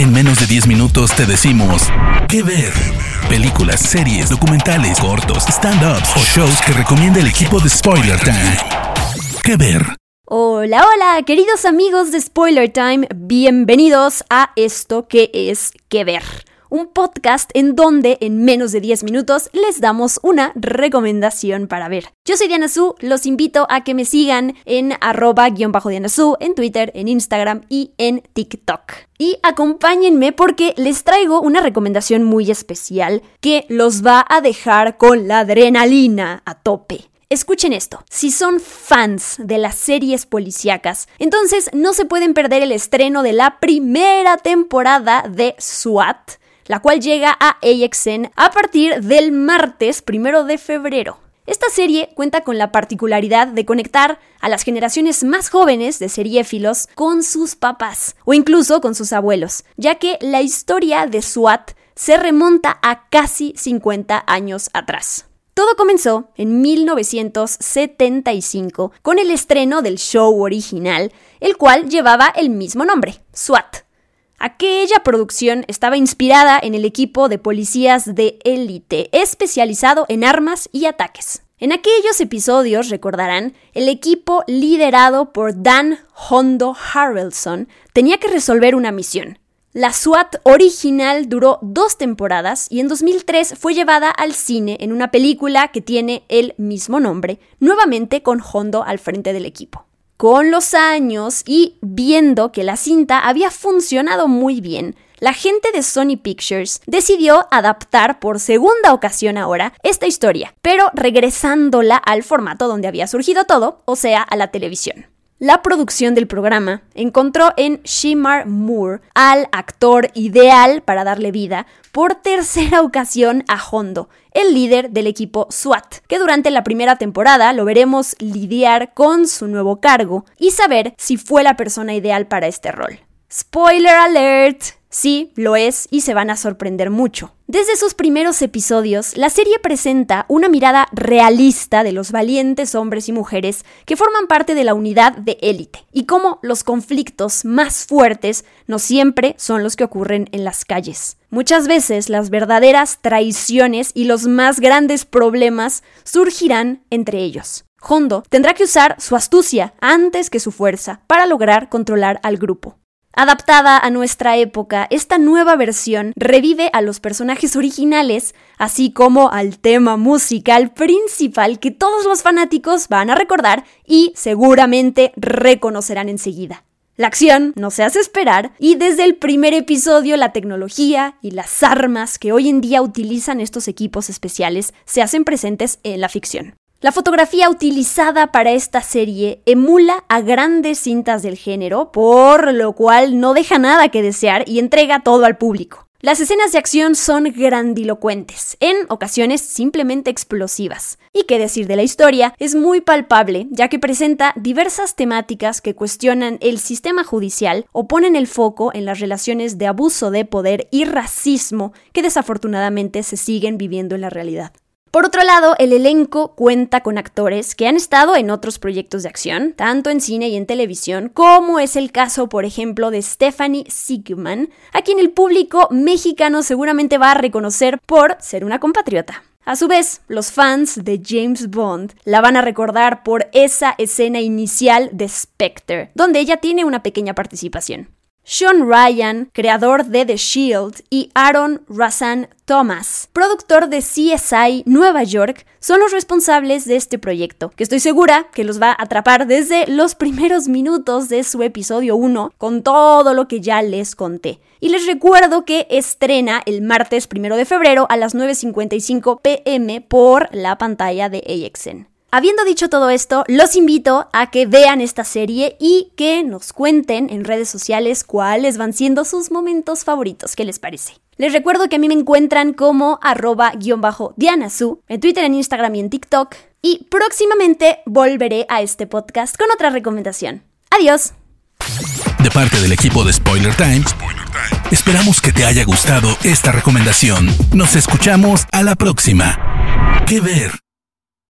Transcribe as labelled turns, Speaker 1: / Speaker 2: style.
Speaker 1: En menos de 10 minutos te decimos qué ver. Películas, series, documentales, cortos, stand-ups o shows que recomienda el equipo de Spoiler Time. ¿Qué ver?
Speaker 2: Hola, hola, queridos amigos de Spoiler Time, bienvenidos a esto que es que ver un podcast en donde en menos de 10 minutos les damos una recomendación para ver. Yo soy Diana Su, los invito a que me sigan en arroba guion bajo Diana Su, en Twitter, en Instagram y en TikTok. Y acompáñenme porque les traigo una recomendación muy especial que los va a dejar con la adrenalina a tope. Escuchen esto, si son fans de las series policíacas, entonces no se pueden perder el estreno de la primera temporada de SWAT, la cual llega a AXN a partir del martes primero de febrero. Esta serie cuenta con la particularidad de conectar a las generaciones más jóvenes de seriéfilos con sus papás o incluso con sus abuelos, ya que la historia de SWAT se remonta a casi 50 años atrás. Todo comenzó en 1975 con el estreno del show original, el cual llevaba el mismo nombre, SWAT. Aquella producción estaba inspirada en el equipo de policías de élite, especializado en armas y ataques. En aquellos episodios, recordarán, el equipo liderado por Dan Hondo Harrelson tenía que resolver una misión. La SWAT original duró dos temporadas y en 2003 fue llevada al cine en una película que tiene el mismo nombre, nuevamente con Hondo al frente del equipo con los años y viendo que la cinta había funcionado muy bien, la gente de Sony Pictures decidió adaptar por segunda ocasión ahora esta historia, pero regresándola al formato donde había surgido todo, o sea, a la televisión. La producción del programa encontró en Shimar Moore al actor ideal para darle vida por tercera ocasión a Hondo, el líder del equipo SWAT, que durante la primera temporada lo veremos lidiar con su nuevo cargo y saber si fue la persona ideal para este rol. Spoiler alert, Sí, lo es y se van a sorprender mucho. Desde sus primeros episodios, la serie presenta una mirada realista de los valientes hombres y mujeres que forman parte de la unidad de élite y cómo los conflictos más fuertes no siempre son los que ocurren en las calles. Muchas veces las verdaderas traiciones y los más grandes problemas surgirán entre ellos. Hondo tendrá que usar su astucia antes que su fuerza para lograr controlar al grupo. Adaptada a nuestra época, esta nueva versión revive a los personajes originales, así como al tema musical principal que todos los fanáticos van a recordar y seguramente reconocerán enseguida. La acción no se hace esperar y desde el primer episodio la tecnología y las armas que hoy en día utilizan estos equipos especiales se hacen presentes en la ficción. La fotografía utilizada para esta serie emula a grandes cintas del género, por lo cual no deja nada que desear y entrega todo al público. Las escenas de acción son grandilocuentes, en ocasiones simplemente explosivas. Y qué decir de la historia, es muy palpable, ya que presenta diversas temáticas que cuestionan el sistema judicial o ponen el foco en las relaciones de abuso de poder y racismo que desafortunadamente se siguen viviendo en la realidad. Por otro lado, el elenco cuenta con actores que han estado en otros proyectos de acción, tanto en cine y en televisión, como es el caso, por ejemplo, de Stephanie Sigman, a quien el público mexicano seguramente va a reconocer por ser una compatriota. A su vez, los fans de James Bond la van a recordar por esa escena inicial de Spectre, donde ella tiene una pequeña participación. Sean Ryan, creador de The Shield, y Aaron Razan Thomas, productor de CSI Nueva York, son los responsables de este proyecto, que estoy segura que los va a atrapar desde los primeros minutos de su episodio 1 con todo lo que ya les conté. Y les recuerdo que estrena el martes 1 de febrero a las 9.55 pm por la pantalla de AXN. Habiendo dicho todo esto, los invito a que vean esta serie y que nos cuenten en redes sociales cuáles van siendo sus momentos favoritos. ¿Qué les parece? Les recuerdo que a mí me encuentran como arroba dianasu en Twitter, en Instagram y en TikTok. Y próximamente volveré a este podcast con otra recomendación. Adiós.
Speaker 1: De parte del equipo de Spoiler Times, esperamos que te haya gustado esta recomendación. Nos escuchamos a la próxima. ¿Qué ver?